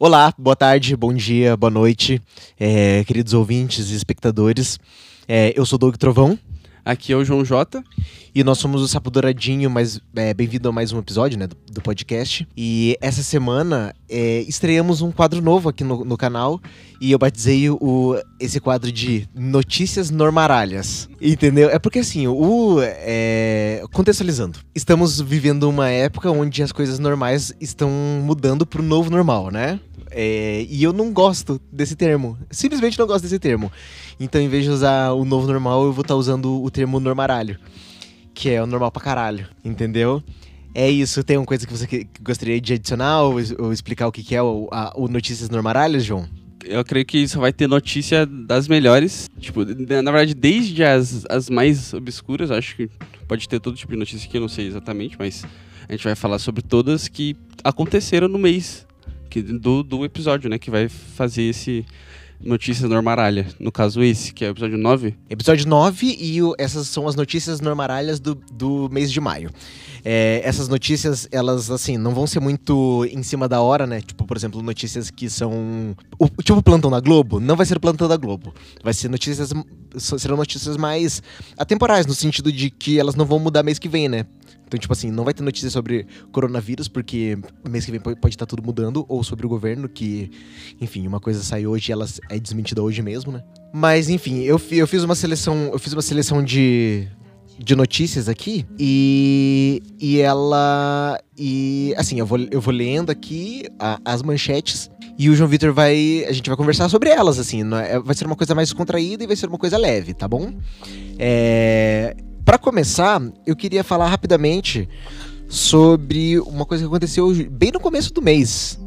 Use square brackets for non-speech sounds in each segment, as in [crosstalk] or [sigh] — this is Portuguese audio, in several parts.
Olá, boa tarde, bom dia, boa noite, é, queridos ouvintes e espectadores. É, eu sou Doug Trovão. Aqui é o João Jota. E nós somos o Sapo Douradinho, mas é, bem-vindo a mais um episódio né, do, do podcast. E essa semana é, estreamos um quadro novo aqui no, no canal. E eu batizei o, esse quadro de Notícias Normaralhas. Entendeu? É porque assim, o. É, contextualizando, estamos vivendo uma época onde as coisas normais estão mudando pro novo normal, né? É, e eu não gosto desse termo. Simplesmente não gosto desse termo. Então, em vez de usar o novo normal, eu vou estar tá usando o termo normaralho. Que é o normal pra caralho, entendeu? É isso. Tem uma coisa que você gostaria de adicionar ou, ou explicar o que, que é o, a, o Notícias Normaralhas, João? Eu creio que só vai ter notícia das melhores. Tipo, na verdade, desde as, as mais obscuras, acho que pode ter todo tipo de notícia que eu não sei exatamente, mas a gente vai falar sobre todas que aconteceram no mês que, do, do episódio, né? Que vai fazer esse Notícias Normaralha. No caso, esse, que é o episódio 9. Episódio 9 e o, essas são as notícias normaralhas do, do mês de maio. É, essas notícias, elas, assim, não vão ser muito em cima da hora, né? Tipo, por exemplo, notícias que são. O, tipo plantão da Globo, não vai ser plantão da Globo. Vai ser notícias. Serão notícias mais atemporais, no sentido de que elas não vão mudar mês que vem, né? Então, tipo assim, não vai ter notícia sobre coronavírus, porque mês que vem pode estar tudo mudando, ou sobre o governo, que, enfim, uma coisa sai hoje e ela é desmentida hoje mesmo, né? Mas, enfim, eu, eu fiz uma seleção. Eu fiz uma seleção de. De notícias aqui e, e ela. E assim, eu vou, eu vou lendo aqui a, as manchetes e o João Vitor vai. A gente vai conversar sobre elas, assim. É, vai ser uma coisa mais contraída e vai ser uma coisa leve, tá bom? É, para começar, eu queria falar rapidamente sobre uma coisa que aconteceu bem no começo do mês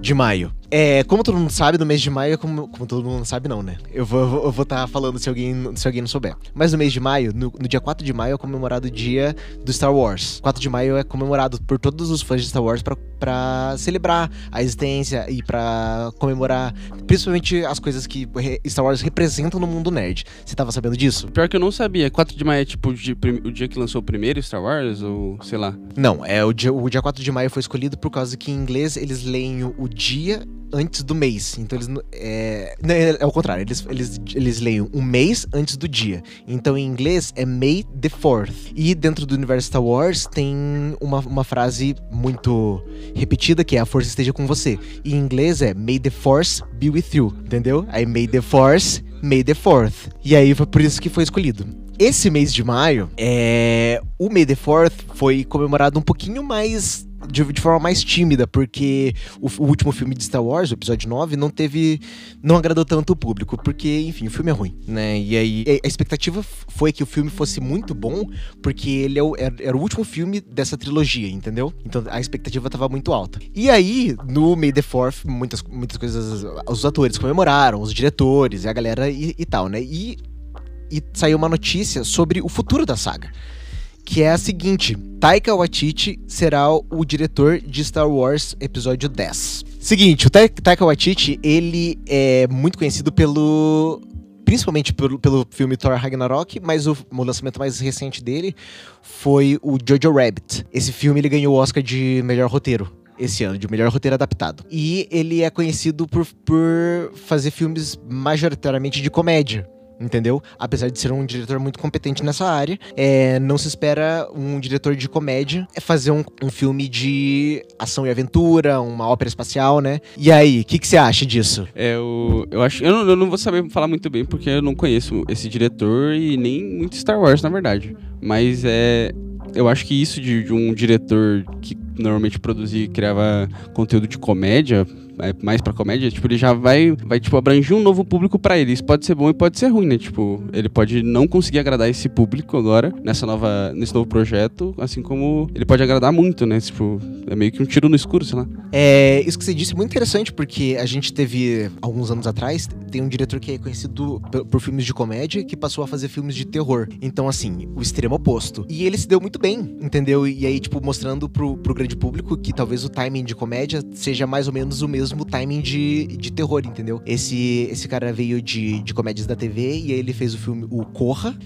de maio. É, como todo mundo sabe, no mês de maio, como, como todo mundo sabe, não, né? Eu vou estar tá falando se alguém, se alguém não souber. Mas no mês de maio, no, no, dia 4 de maio, é comemorado o dia do Star Wars. 4 de maio é comemorado por todos os fãs de Star Wars para celebrar a existência e para comemorar principalmente as coisas que Star Wars representam no mundo nerd. Você tava sabendo disso? Pior que eu não sabia. 4 de maio é tipo o dia, o dia que lançou o primeiro Star Wars, ou sei lá? Não, é o dia, o dia 4 de maio foi escolhido por causa que em inglês eles leem o dia antes do mês. Então eles. É, é, é o contrário, eles, eles, eles leem um mês antes do dia. Então em inglês é May the 4th. E dentro do universo Star Wars tem uma, uma frase muito repetida que é a força esteja com você. E em inglês é May the Force be with you, entendeu? Aí May the Force, May the 4th. E aí foi por isso que foi escolhido. Esse mês de maio, é, o May the 4th foi comemorado um pouquinho mais de, de, forma mais tímida, porque o, o, último filme de Star Wars, o episódio 9, não teve. não agradou tanto o público, porque, enfim, o filme é ruim, né? E aí a expectativa foi que o filme fosse muito bom, porque ele é o, era, era, o último filme dessa trilogia, entendeu? Então a expectativa tava muito alta. E aí, no May the Fourth, muitas, muitas coisas. Os atores comemoraram, os diretores, a galera e, e tal, né? E, e saiu uma notícia sobre o futuro da saga que é a seguinte: Taika Waititi será o diretor de Star Wars Episódio 10. Seguinte, o Taika Waititi, ele é muito conhecido pelo principalmente pelo, pelo filme Thor Ragnarok, mas o, o, lançamento mais recente dele foi o Jojo Rabbit. Esse filme ele ganhou o Oscar de melhor roteiro esse ano, de melhor roteiro adaptado. E ele é conhecido por, por fazer filmes majoritariamente de comédia entendeu? Apesar de ser um diretor muito competente nessa área, é, não se espera um diretor de comédia fazer um, um filme de ação e aventura, uma ópera espacial, né? E aí, o que, que você acha disso? É, eu, eu acho. Eu não, eu não vou saber falar muito bem porque eu não conheço esse diretor e nem muito Star Wars, na verdade. Mas é. Eu acho que isso de, de um diretor que normalmente produzia e criava conteúdo de comédia é mais pra comédia, tipo, ele já vai, vai tipo, abranger um novo público para ele. Isso pode ser bom e pode ser ruim, né? Tipo, ele pode não conseguir agradar esse público agora, nessa nova, nesse novo projeto, assim como ele pode agradar muito, né? Tipo, é meio que um tiro no escuro, sei lá. É, isso que você disse é muito interessante, porque a gente teve, alguns anos atrás, tem um diretor que é conhecido por, por filmes de comédia, que passou a fazer filmes de terror. Então, assim, o extremo oposto. E ele se deu muito bem, entendeu? E aí, tipo, mostrando pro, pro grande público que talvez o timing de comédia seja mais ou menos o mesmo mesmo timing de, de terror, entendeu? Esse, esse cara veio de, de comédias da TV e ele fez o filme O Corra.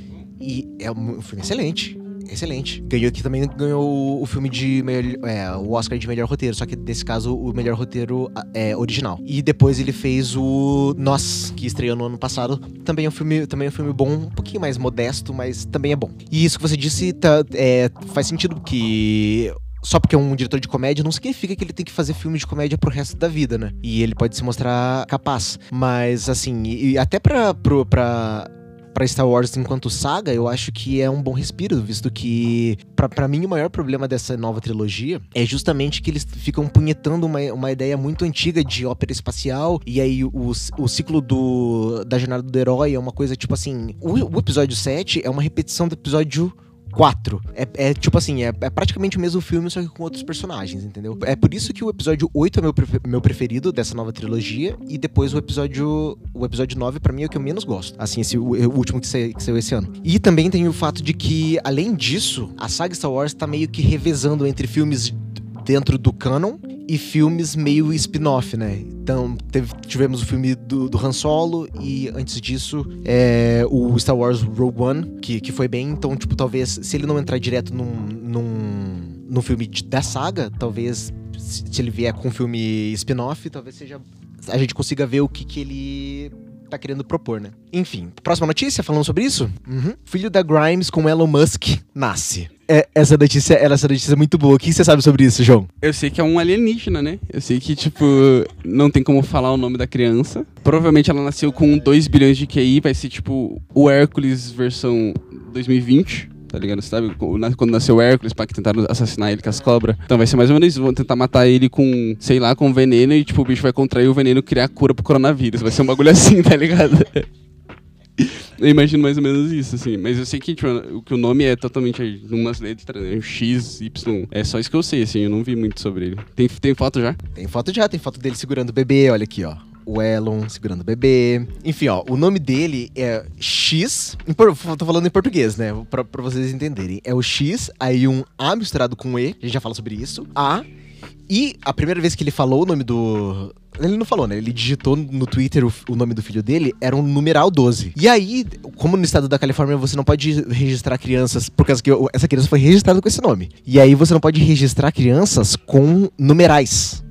E é um filme excelente excelente. Ganhou aqui também ganhou o filme de melhor, é, o Oscar de melhor roteiro, só que nesse caso o melhor roteiro é original. E depois ele fez o Nós, que estreou no ano passado. Também é um filme, também é um filme bom, um pouquinho mais modesto, mas também é bom. E isso que você disse tá, é, faz sentido que só porque é um diretor de comédia não significa que ele tem que fazer filme de comédia pro resto da vida, né? E ele pode se mostrar capaz. Mas, assim, e até pra, pro, pra para Star Wars enquanto saga, eu acho que é um bom respiro, visto que, para mim, o maior problema dessa nova trilogia é justamente que eles ficam punhetando uma, uma ideia muito antiga de ópera espacial, e aí o, o ciclo do, da jornada do herói é uma coisa tipo assim: o, o episódio 7 é uma repetição do episódio 4. É, é tipo assim, é, é, praticamente o mesmo filme, só que com outros personagens, entendeu? É por isso que o episódio 8 é meu, meu preferido dessa nova trilogia, e depois o episódio. O episódio 9, para mim, é o que eu menos gosto. Assim, esse, o, o último que, que saiu esse ano. E também tem o fato de que, além disso, a saga Star Wars tá meio que revezando entre filmes dentro do canon e filmes meio spin-off, né? Então, teve, tivemos o filme do, do Han Solo e antes disso, é, o Star Wars Rogue One, que, que foi bem. Então, tipo, talvez, se ele não entrar direto num, num, num filme de, da saga, talvez, se, se ele vier com um filme spin-off, talvez seja. A gente consiga ver o que, que ele tá querendo propor, né? Enfim, próxima notícia falando sobre isso? Uhum. Filho da Grimes com Elon Musk nasce. É, essa notícia, essa notícia é muito boa. O que você sabe sobre isso, João? Eu sei que é um alienígena, né? Eu sei que, tipo, não tem como falar o nome da criança. Provavelmente ela nasceu com 2 bilhões de QI, vai ser tipo o Hércules versão 2020 tá ligado? Você sabe quando nasceu o Hércules, para que tentaram assassinar ele com as cobras? Então vai ser mais ou menos isso. Vão tentar matar ele com, sei lá, com veneno e, tipo, o bicho vai contrair o veneno e criar a cura pro coronavírus. Vai ser um bagulho assim, [laughs] tá ligado? Eu imagino mais ou menos isso, assim. Mas eu sei que, tipo, que o nome é totalmente umas letras, né? X, Y. É só isso que eu sei, assim. Eu não vi muito sobre ele. Tem, tem foto já? Tem foto já. Tem foto dele segurando o bebê. Olha aqui, ó o Elon segurando o bebê. Enfim, ó, o nome dele é X. Tô falando em português, né? Pra, pra vocês entenderem. É o X, aí um A misturado com E. A gente já fala sobre isso. A. E a primeira vez que ele falou o nome do. Ele não falou, né? Ele digitou no Twitter o, o, nome do filho dele, era um numeral 12. E aí, como no estado da Califórnia você não pode registrar crianças, por causa que essa criança foi registrada com esse nome. E aí você não pode registrar crianças com numerais.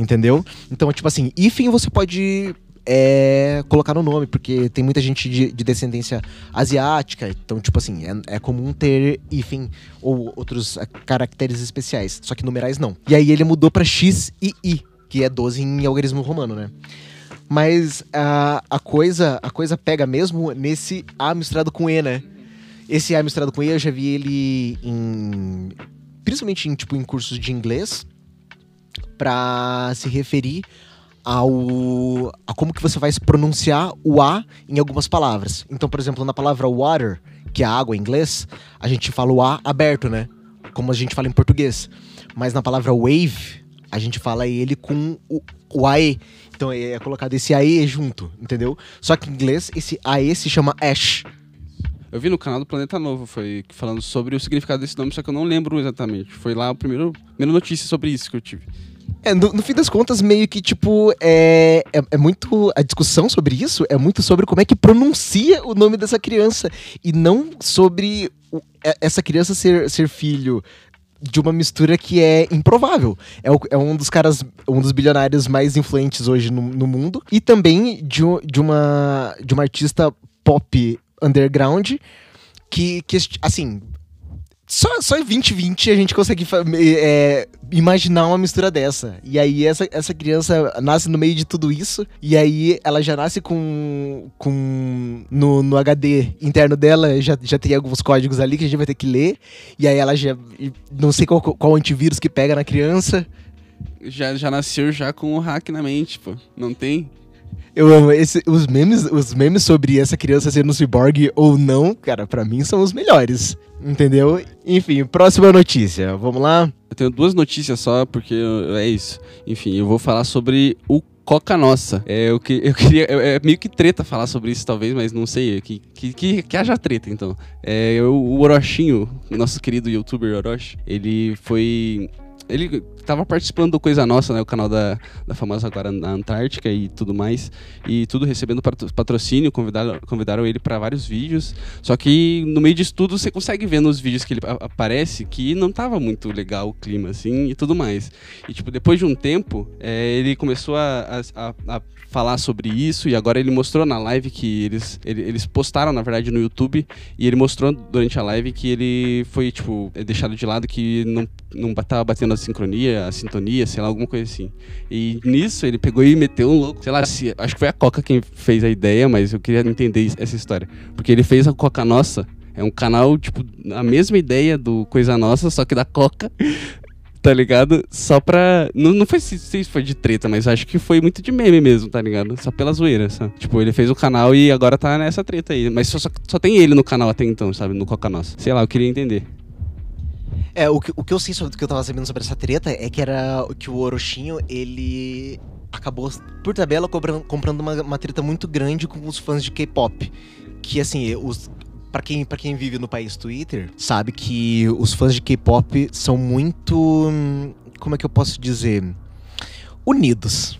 Entendeu? Então, tipo assim, hífen você pode é, colocar no nome, porque tem muita gente de, de descendência asiática, então, tipo assim, é, é, comum ter hífen ou outros caracteres especiais, só que numerais não. E aí ele mudou para X e I, que é 12 em algarismo romano, né? Mas a, a, coisa, a coisa pega mesmo nesse A misturado com E, né? Esse A misturado com E eu já vi ele em. Principalmente em, tipo, em cursos de inglês para se referir ao a como que você vai pronunciar o a em algumas palavras. Então, por exemplo, na palavra water, que é água em inglês, a gente fala o a aberto, né? Como a gente fala em português. Mas na palavra wave, a gente fala ele com o, o ae. Então é, é colocado esse ae junto, entendeu? Só que em inglês esse ae se chama ash. Eu vi no canal do Planeta Novo, foi falando sobre o significado desse nome, só que eu não lembro exatamente. Foi lá a primeira, primeira notícia sobre isso que eu tive. É, no, no, fim das contas, meio que, tipo, é, é, é, muito. A discussão sobre isso é muito sobre como é que pronuncia o nome dessa criança. E não sobre o, é, essa criança ser, ser filho de uma mistura que é improvável. É, o, é, um dos caras, um dos bilionários mais influentes hoje no, no mundo. E também de, de, uma, de uma artista pop underground que, que assim, só, só em 2020 a gente consegue é, imaginar uma mistura dessa. E aí essa, essa criança nasce no meio de tudo isso. E aí ela já nasce com. com no, no HD interno dela já, já tem alguns códigos ali que a gente vai ter que ler. E aí ela já. Não sei qual, qual antivírus que pega na criança. Já, já nasceu já com o hack na mente, pô. Não tem? Eu amo. Esse, os, memes, os memes sobre essa criança sendo um cyborg ou não, cara, para mim são os melhores. Entendeu? Enfim, próxima notícia. Vamos lá? Eu tenho duas notícias só, porque é isso. Enfim, eu vou falar sobre o Coca Nossa. É, o que eu queria. É, é meio que treta falar sobre isso, talvez, mas não sei. Que, que, que, que haja treta, então. É, o, Orochinho, nosso querido youtuber Orochi, ele foi ele tava participando do Coisa Nossa, né? O canal da, da famosa agora na Antártica e tudo mais. E tudo recebendo patrocínio, convidaram, convidaram ele para vários vídeos. Só que no meio disso tudo, você consegue ver nos vídeos que ele aparece que não tava muito legal o clima, assim, e tudo mais. E, tipo, depois de um tempo, é, ele começou a, a, a falar sobre isso e agora ele mostrou na live que eles, eles postaram, na verdade, no YouTube e ele mostrou durante a live que ele foi, tipo, deixado de lado, que não, não tava batendo a sincronia, a sintonia, sei lá, alguma coisa assim. E nisso ele pegou e meteu um louco, sei lá, se, acho que foi a Coca quem fez a ideia, mas eu queria entender essa história. Porque ele fez a Coca Nossa, é um canal, tipo, a mesma ideia do Coisa Nossa, só que da Coca [laughs] tá ligado? Só pra. Não, não foi se, foi de treta, mas acho que foi muito de meme mesmo, tá ligado? Só pela zoeira, sabe? Tipo, ele fez o canal e agora tá nessa treta aí. Mas só, só, só tem ele no canal até então, sabe? No Coca Nossa. Sei lá, eu queria entender. É, o que, o que eu sei sobre o que eu tava sabendo sobre essa treta é que era que o Orochinho, ele acabou, por tabela, comprando, comprando uma, uma treta muito grande com os fãs de K-pop. Que assim, os, para quem, pra quem vive no país Twitter, sabe que os fãs de K-pop são muito. Como é que eu posso dizer? Unidos.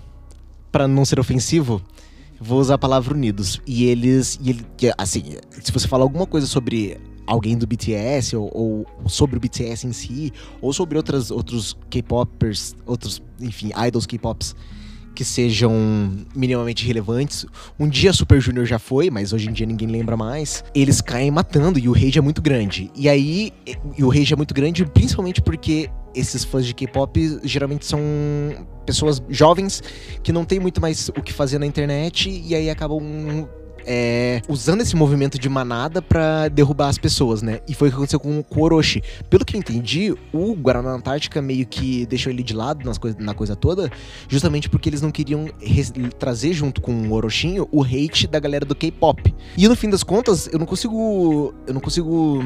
Para não ser ofensivo, vou usar a palavra unidos. E eles. E ele, assim, se você falar alguma coisa sobre alguém do BTS ou, ou, sobre o BTS em si, ou sobre outras, outros K-popers, outros, enfim, idols K-pops que sejam minimamente relevantes. Um dia Super Junior já foi, mas hoje em dia ninguém lembra mais. Eles caem matando e o rage é muito grande. E aí, e o rage é muito grande principalmente porque esses fãs de K-pop geralmente são pessoas jovens que não tem muito mais o que fazer na internet e aí acabam é, usando esse movimento de manada para derrubar as pessoas, né? E foi o que aconteceu com, o Orochi. Pelo que eu entendi, o Guaraná Antártica meio que deixou ele de lado nas coisa, na coisa toda, justamente porque eles não queriam trazer junto com o Orochinho o hate da galera do K-pop. E no fim das contas, eu não consigo. Eu não consigo.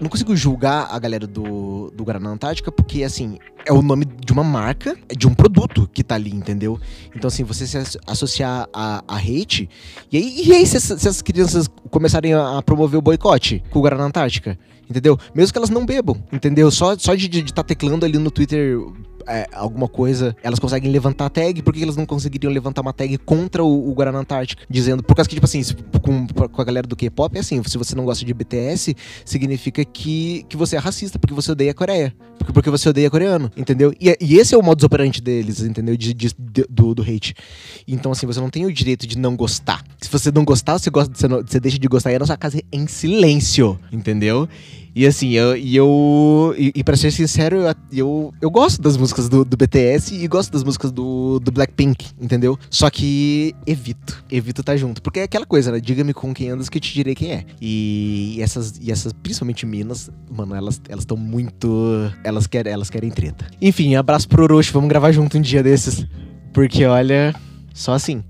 Não consigo julgar a galera do, do Guaraná Antártica, porque assim, é o nome de uma marca, de um produto que tá ali, entendeu? Então, assim, você se associar a, a hate, e aí, e aí se, se as crianças começarem a, promover o boicote com o Guaraná Antártica? Entendeu? Mesmo que elas não bebam, entendeu? Só, só de estar tá teclando ali no Twitter é, alguma coisa, elas conseguem levantar a tag, por que elas não conseguiriam levantar uma tag contra o, o Guaraná Antártica? Dizendo, por causa que, tipo assim, com, com a galera do K-pop, é assim, se você não gosta de BTS, significa que, que você é racista, porque você odeia a Coreia. Porque, você odeia coreano, entendeu? E, e esse é o modus operandi deles, entendeu? De, de, de, do, do hate. Então, assim, você não tem o direito de não gostar. Se você não gostar, você, gosta, você, não, você deixa de gostar e é na sua casa em silêncio, entendeu? E assim, eu, e eu. E, e pra ser sincero, eu, eu, eu gosto das músicas do, do BTS e gosto das músicas do, do Blackpink, entendeu? Só que evito. Evito estar tá junto. Porque é aquela coisa, né? Diga-me com quem andas que eu te direi quem é. E essas, e essas principalmente Minas, mano, elas estão muito. Elas querem, elas querem treta. Enfim, abraço pro Orochi, vamos gravar junto um dia desses. Porque olha, só assim.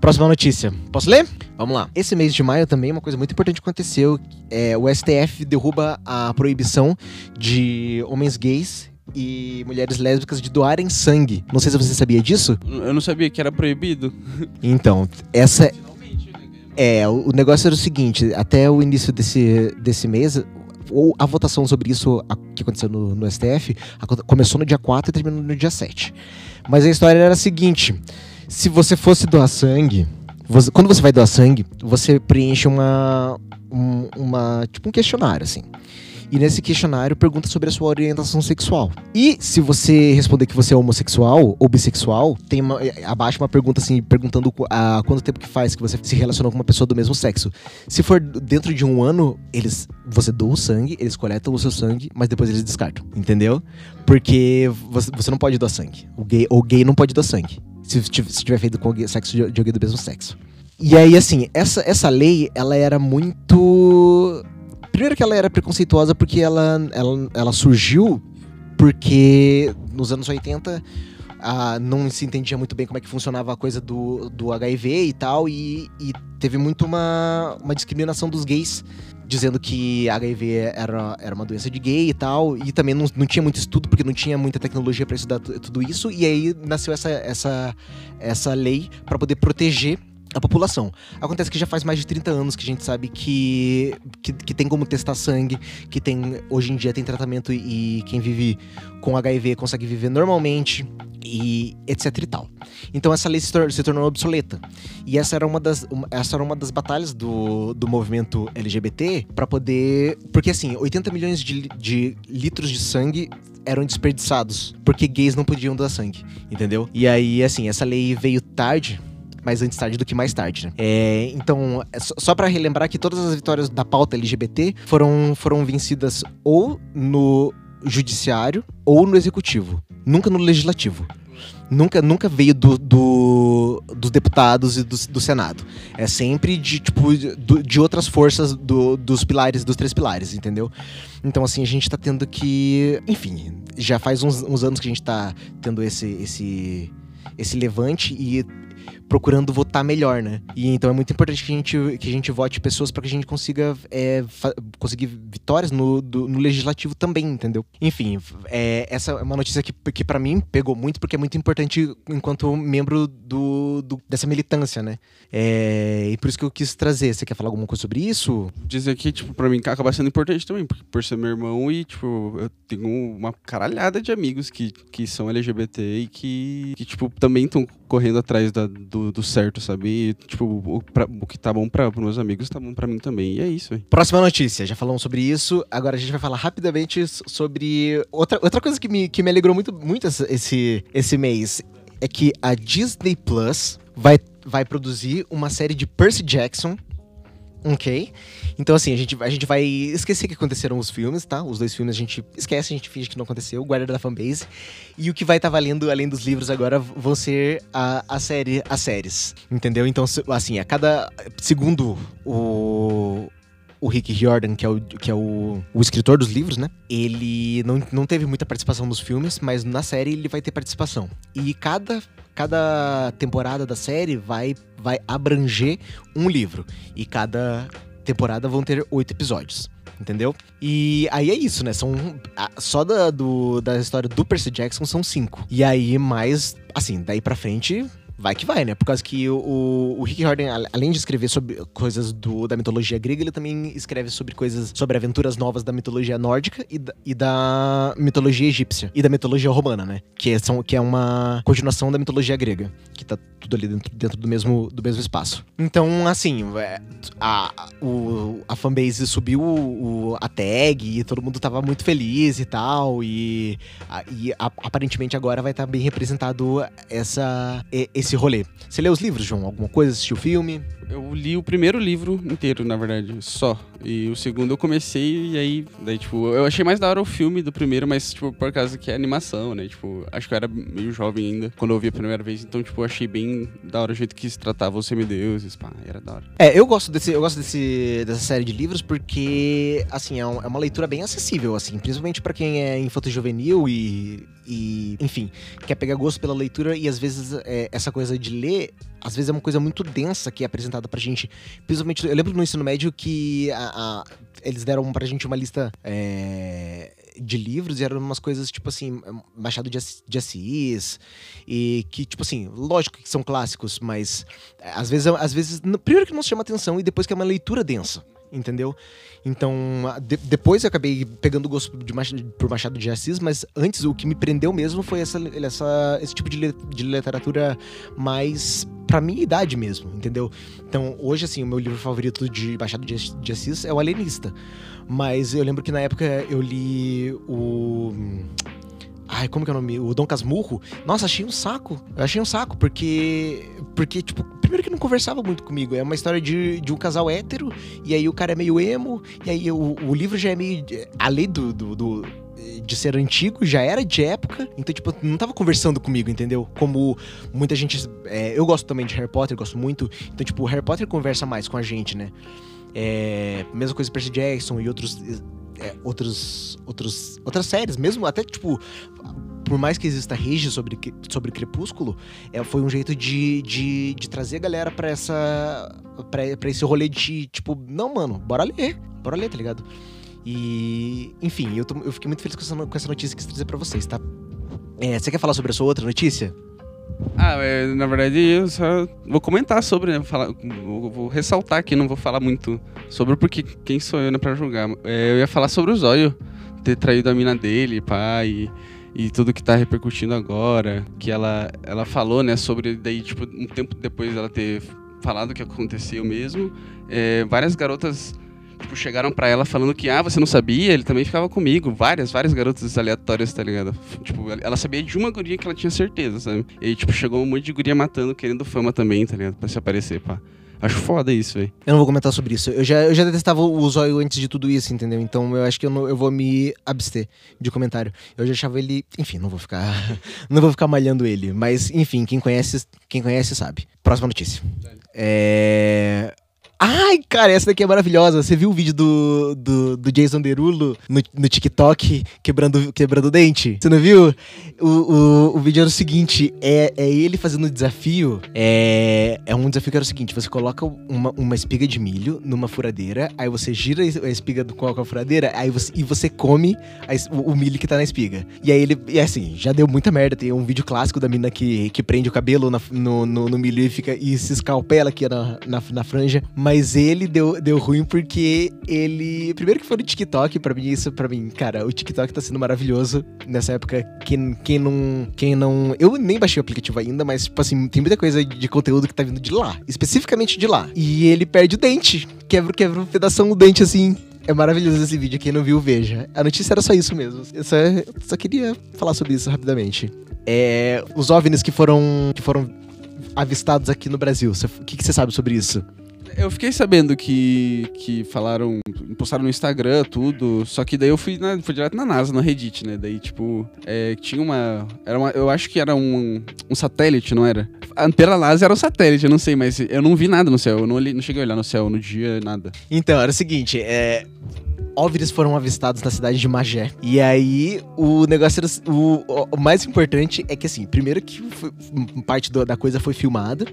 Próxima notícia. Posso ler? Vamos lá. Esse mês de maio também uma coisa muito importante aconteceu. É, o STF derruba a proibição de homens gays e mulheres lésbicas de doarem sangue. Não sei se você sabia disso. Eu não sabia que era proibido. [laughs] Então, essa é o negócio era o seguinte, até o início desse, desse mês, ou a votação sobre isso que aconteceu no, no STF começou no dia 4 e terminou no dia 7. Mas a história era a seguinte: se você fosse doar sangue, você, quando você vai doar sangue, você preenche uma, um, uma tipo um questionário assim. E nesse questionário pergunta sobre a sua orientação sexual. E se você responder que você é homossexual ou bissexual, tem uma, é, abaixo uma pergunta assim, perguntando há quanto tempo que faz que você se relacionou com uma pessoa do mesmo sexo. Se for dentro de um ano, eles você doa o sangue, eles coletam o seu sangue, mas depois eles descartam, entendeu? Porque você, não pode doar sangue. O gay, o gay não pode doar sangue se, se tiver feito com sexo de alguém do mesmo sexo. E aí, assim, essa, essa lei, ela era muito. Primeiro que ela era preconceituosa porque ela, ela, ela surgiu porque nos anos 80 ah, não se entendia muito bem como é que funcionava a coisa do, do HIV e tal, e, e teve muito uma, uma discriminação dos gays dizendo que HIV era, era uma doença de gay e tal, e também não, não tinha muito estudo, porque não tinha muita tecnologia para estudar tudo isso, e aí nasceu essa, essa, essa lei para poder proteger a população. Acontece que já faz mais de 30 anos que a gente sabe que, que, que, tem como testar sangue, que tem hoje em dia tem tratamento e quem vive com HIV consegue viver normalmente e etc e tal. Então essa lei se, tor se tornou obsoleta. E essa era uma das, uma, essa era uma das batalhas do, do movimento LGBT para poder. Porque assim, 80 milhões de, de litros de sangue eram desperdiçados porque gays não podiam dar sangue, entendeu? E aí, assim, essa lei veio tarde, mais antes tarde do que mais tarde, né? É, então, é só para relembrar que todas as vitórias da pauta LGBT foram, foram vencidas ou no judiciário ou no executivo, nunca no legislativo. Nunca, nunca veio do, do dos deputados e do, do, Senado. É sempre de, tipo, de, de outras forças do, dos pilares, dos três pilares, entendeu? Então, assim, a gente tá tendo que. Enfim, já faz uns, uns anos que a gente tá tendo esse, esse, esse levante e procurando votar melhor, né? E então é muito importante que a gente, que a gente vote pessoas para que a gente consiga é, conseguir vitórias no, do, no legislativo também, entendeu? Enfim, é, essa é uma notícia que, que para mim pegou muito porque é muito importante enquanto membro do, do dessa militância, né? É, e por isso que eu quis trazer. Você quer falar alguma coisa sobre isso? Dizer que, tipo, pra mim acaba sendo importante também, por, por ser meu irmão e, tipo, eu tenho uma caralhada de amigos que, que são LGBT e que, que tipo, também estão correndo atrás da, do, do, certo, sabe? E, tipo, o, pra, o que tá bom para meus amigos tá bom para mim também. E é isso, véio. Próxima notícia, já falamos sobre isso. Agora a gente vai falar rapidamente sobre outra, outra coisa que me, que me alegrou muito, muito esse, esse mês. É que a Disney Plus vai, vai produzir uma série de Percy Jackson Ok. Então, assim, a gente, a gente vai esquecer que aconteceram os filmes, tá? Os dois filmes a gente esquece, a gente finge que não aconteceu, guarda da fanbase. E o que vai estar tá valendo, além dos livros agora, vão ser a, a série, as séries. Entendeu? Então, assim, a cada. Segundo o, o Rick Riordan, que é, o, que é o, o escritor dos livros, né? Ele não, não teve muita participação nos filmes, mas na série ele vai ter participação. E cada cada temporada da série vai, vai abranger um livro. E cada temporada vão ter oito episódios. Entendeu? E aí é isso, né? São. Só da, do, da história do Percy Jackson são cinco. E aí, mais. Assim, daí pra frente, vai que vai, né? Por causa que o, o Rick Riordan, além de escrever sobre coisas do, da mitologia grega, ele também escreve sobre coisas, sobre aventuras novas da mitologia nórdica e da, e da mitologia egípcia e da mitologia romana, né? Que, são, que é uma continuação da mitologia grega, que tá tudo ali dentro, dentro do, mesmo, do mesmo espaço. Então, assim, é, a, o, a fanbase subiu o, a tag e todo mundo tava muito feliz e tal, e, a, e a, aparentemente agora vai estar tá bem representado essa, esse esse rolê. Você leu os livros, João? Alguma coisa? Assistiu o filme? Eu li o primeiro livro inteiro, na verdade, só. E o segundo eu comecei e aí, daí, tipo, eu achei mais da hora o filme do primeiro, mas, tipo, por causa que é animação, né? Tipo, acho que eu era meio jovem ainda quando eu vi a primeira vez, então, tipo, eu achei bem da hora o jeito que se tratava os semideuses, pá, era da hora. É, eu gosto desse, eu gosto desse, dessa série de livros porque, assim, é, um, é uma leitura bem acessível, assim, principalmente para quem é infanto juvenil e, e, enfim, quer pegar gosto pela leitura e às vezes é, essa coisa de ler, às vezes é uma coisa muito densa que é apresentada pra gente. Principalmente, eu lembro no ensino médio que a, a, eles deram pra gente uma lista. É, de livros e eram umas coisas tipo assim, Machado de Assis e que tipo assim, lógico que são clássicos, mas às vezes às vezes primeiro que não chama atenção e depois que é uma leitura densa entendeu? Então, de, depois eu acabei pegando gosto de Machado, por Machado de Assis, mas antes o que me prendeu mesmo foi essa, essa, esse tipo de, de literatura mais pra minha idade mesmo, entendeu? Então, hoje, assim, o meu livro favorito de Machado de, Assis é O Alienista. Mas eu lembro que na época eu li o. Ai, como que é o nome? O Dom Casmurro. Nossa, achei um saco. Eu achei um saco, porque. Porque, tipo, primeiro que não conversava muito comigo. É uma história de, de um casal hétero, e aí o cara é meio emo, e aí o, o livro já é meio. Além do, do, do de ser antigo, já era de época, então, tipo, não tava conversando comigo, entendeu? Como muita gente. É, eu gosto também de Harry Potter, gosto muito. Então, tipo, Harry Potter conversa mais com a gente, né? É, mesma coisa Percy Jackson e outros é, outros, outros, outras séries, mesmo até tipo. Por mais que exista rage sobre, sobre Crepúsculo, é, foi um jeito de, de, de trazer a galera pra essa. Pra, pra esse rolê de tipo, não, mano, bora ler. Bora ler, tá ligado? E. Enfim, eu, tô, eu fiquei muito feliz com essa, com essa notícia que eu trazer pra vocês, tá? É, você quer falar sobre a sua outra notícia? Ah, é, na verdade eu só vou comentar sobre, né? Vou, falar, vou, vou ressaltar aqui, não vou falar muito sobre porque quem sou eu né, pra julgar. É, eu ia falar sobre o Zóio, ter traído a mina dele, pai, e, e tudo que tá repercutindo agora. Que ela, ela falou, né, sobre daí, tipo, um tempo depois dela ter falado o que aconteceu mesmo. É, várias garotas tipo, chegaram pra ela falando que, ah, você não sabia? Ele também ficava comigo. Várias, várias garotas aleatórias, tá ligado? Tipo, ela sabia de uma guria que ela tinha certeza, sabe? E, tipo, chegou um monte de guria matando, querendo fama também, tá ligado? Pra se aparecer, pá. Acho foda isso, velho. Eu não vou comentar sobre isso. Eu já, eu já detestava o Zóio antes de tudo isso, entendeu? Então eu acho que eu, não, eu vou me abster de comentário. Eu já achava ele. Enfim, não vou ficar. [laughs] não vou ficar malhando ele. Mas, enfim, quem conhece, quem conhece sabe. Próxima notícia. É. Ai, cara, essa daqui é maravilhosa. Você viu o vídeo do, do, do Jason Derulo no, no TikTok quebrando, quebrando o dente? Você não viu? O, o, o vídeo era o seguinte: é, é ele fazendo um desafio. É, é um desafio que era o seguinte: você coloca uma, uma espiga de milho numa furadeira, aí você gira a espiga do, com a furadeira, aí você, e você come a, o, o, milho que tá na espiga. E aí ele, e assim, já deu muita merda. Tem um vídeo clássico da mina que, que prende o cabelo na, no, no, no, milho e, fica, e se escalpela aqui na, na, na franja. Mas ele deu, deu ruim porque ele. Primeiro que foi no TikTok, pra mim, isso, pra mim, cara, o TikTok tá sendo maravilhoso nessa época. Quem, quem não. Quem não. Eu nem baixei o aplicativo ainda, mas, tipo assim, tem muita coisa de conteúdo que tá vindo de lá. Especificamente de lá. E ele perde o dente. Quebra, quebra um pedaço do dente, assim. É maravilhoso esse vídeo. Quem não viu, veja. A notícia era só isso mesmo. Eu só, eu só queria falar sobre isso rapidamente. É, os OVNIs que foram, que foram avistados aqui no Brasil. O que, que você sabe sobre isso? Eu fiquei sabendo que, que falaram, postaram no Instagram, tudo, só que daí eu fui, na, fui direto na NASA, no Reddit, né? Daí, tipo, é, tinha uma, era uma. Eu acho que era um, um satélite, não era? A antena laser era um satélite, eu não sei, mas eu não vi nada no céu. Eu não, olhei, não cheguei a olhar no céu no dia, nada. Então, era o seguinte, é foram avistados na cidade de Magé. E aí, o negócio era. O, o mais importante é que, assim, primeiro que foi, parte do, da coisa foi filmada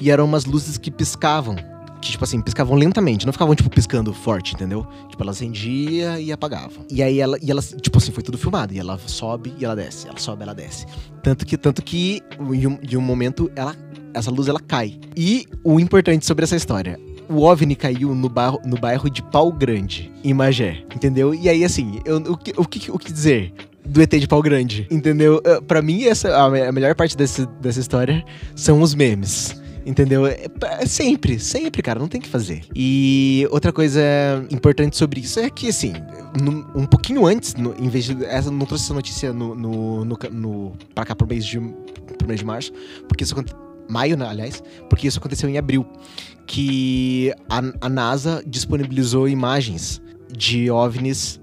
e eram umas luzes que piscavam que, tipo assim, piscavam lentamente, não ficavam, tipo, piscando forte, entendeu? Tipo, ela acendia e apagava. E aí ela, e ela, tipo assim, foi tudo filmado. E ela sobe e ela desce. Ela sobe, ela desce. Tanto que, tanto que, em um, de um momento, ela, essa luz ela cai. E o importante sobre essa história. O OVNI caiu no bairro, no bairro de Pau Grande, em Magé, entendeu? E aí, assim, eu, o, que, o, que, o que dizer? do ET de pau grande, entendeu? Para mim, essa a melhor parte desse, dessa história são os memes. Entendeu? É, é, sempre, sempre, cara, não tem que fazer. E outra coisa importante sobre isso é que, assim, no, um pouquinho antes, no, em vez de. Essa, não trouxe essa notícia no, no, no, no, pra cá pro mês de, pro mês de março, porque isso aconteceu. Maio, né, aliás, porque isso aconteceu em abril. Que a, a NASA disponibilizou imagens de OVNIs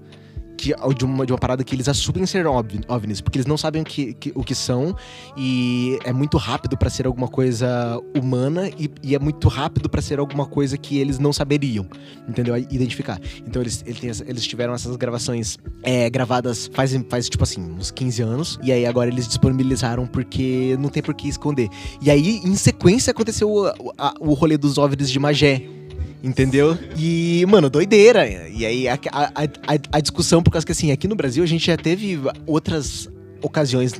que, de, uma, de uma parada que eles assumem ser OVNIs, porque eles não sabem o que, que o que são e é muito rápido para ser alguma coisa humana e, e é muito rápido para ser alguma coisa que eles não saberiam, entendeu? Identificar. Então eles, eles, eles tiveram essas gravações é, gravadas faz, faz, tipo assim, uns 15 anos e aí agora eles disponibilizaram porque não tem por que esconder. E aí, em sequência, aconteceu o, a, o rolê dos OVNIs de Magé Entendeu? E, mano, doideira. E aí a, a, a, a, discussão, por causa que assim, aqui no Brasil a gente já teve outras ocasiões.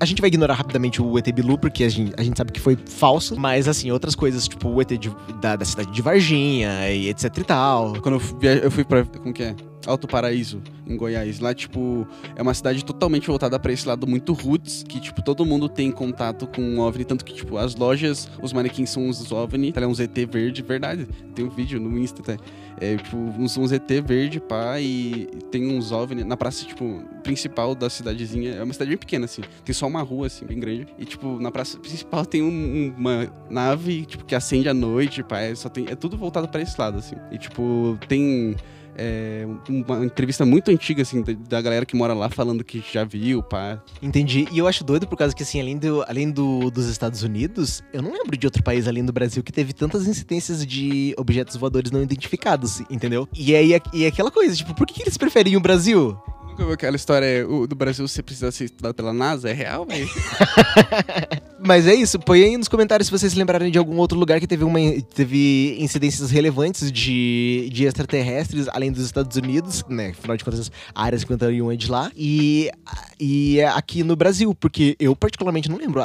A gente vai ignorar rapidamente o ET Bilu, porque a gente, a gente sabe que foi falso, mas assim, outras coisas, tipo o ET de, da, da cidade de Varginha e etc e tal. Quando eu fui, eu fui pra. Como que é? Alto Paraíso, em Goiás. Lá, tipo, é uma cidade totalmente voltada para esse lado muito roots, que, tipo, todo mundo tem contato com um OVNI, tanto que, tipo, as lojas, os manequins são uns OVNI, tá? É um ZT verde, verdade. Tem um vídeo no Insta, tá? É, tipo, uns, um ZT verde, pá, e tem uns OVNI na praça, tipo, principal da cidadezinha. É uma cidade bem pequena, assim. Tem só uma rua, assim, bem grande. E, tipo, na praça principal tem um, uma nave, tipo, que acende à noite, pá. É, só tem, é tudo voltado para esse lado, assim. E, tipo, tem é, uma entrevista muito antiga, assim, da, galera que mora lá falando que já viu, pá. Entendi. E eu acho doido por causa que, assim, além, do, além do, dos Estados Unidos, eu não lembro de outro país além do Brasil que teve tantas incidências de objetos voadores não identificados, entendeu? E aí, e aquela coisa, tipo, por que eles preferem o Brasil? Nunca viu aquela história do Brasil você precisa ser estudado pela NASA? É real, velho? [laughs] Mas é isso, põe aí nos comentários se vocês se lembrarem de algum outro lugar que teve, uma, teve incidências relevantes de, de extraterrestres, além dos Estados Unidos, né? Afinal de contas, a área 51 é de lá. E, e aqui no Brasil, porque eu particularmente não lembro.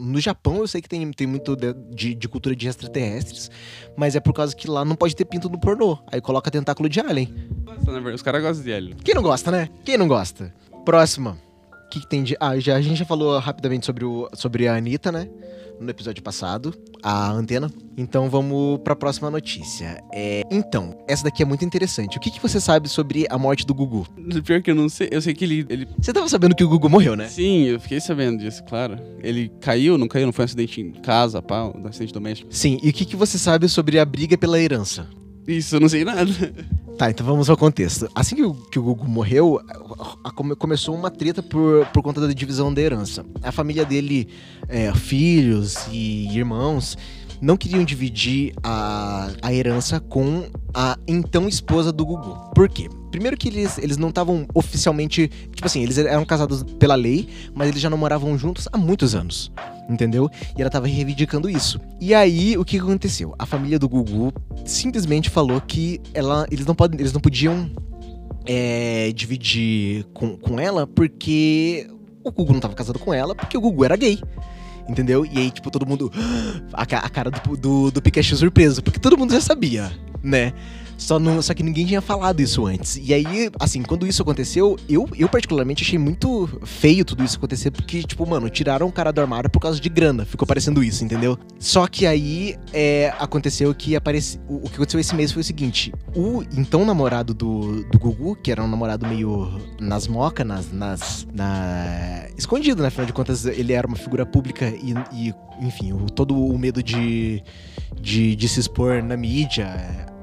No Japão eu sei que tem, tem muito de, de cultura de extraterrestres, mas é por causa que lá não pode ter pinto no pornô. Aí coloca tentáculo de alien. Os caras gostam de alien. Quem não gosta, né? Quem não gosta? Próxima que, que tem de. Ah, já, a gente já falou rapidamente sobre, o, sobre a Anitta, né? No episódio passado, a antena. Então vamos para a próxima notícia. É, então, essa daqui é muito interessante. O que, que você sabe sobre a morte do Gugu? Pior que eu não sei. Eu sei que ele, ele. Você tava sabendo que o Gugu morreu, né? Sim, eu fiquei sabendo disso, claro. Ele caiu, não caiu? Não foi um acidente em casa, pá, um acidente doméstico? Sim, e o que, que você sabe sobre a briga pela herança? Isso, eu não sei nada. Tá, então vamos ao contexto. Assim que o, que o Gugu morreu, a, a, começou uma treta por, por conta da divisão da herança. A família dele, é, filhos e irmãos, não queriam dividir a, a herança com a então esposa do Gugu. Por quê? Primeiro que eles, eles não estavam oficialmente. Tipo assim, eles eram casados pela lei, mas eles já não moravam juntos há muitos anos. Entendeu? E ela tava reivindicando isso. E aí, o que aconteceu? A família do Gugu simplesmente falou que ela, eles, não podem, eles não podiam é, dividir com, com ela porque o Gugu não tava casado com ela, porque o Gugu era gay. Entendeu? E aí, tipo, todo mundo. [gasps] A, cara do, do, do Pikachu surpreso, porque todo mundo já sabia, né? Só, não, só que ninguém tinha falado isso antes. E aí, assim, quando isso aconteceu, eu, eu particularmente achei muito feio tudo isso acontecer, porque, tipo, mano, tiraram o cara do armário por causa de grana. Ficou parecendo isso, entendeu? Só que aí é, aconteceu que aparece. O, o, que aconteceu esse mês foi o seguinte: o então namorado do, do Gugu, que era um namorado meio nas mocas, nas. nas na... escondido, né? Afinal de contas, ele era uma figura pública e, e enfim, o, todo o medo de, de, de se expor na mídia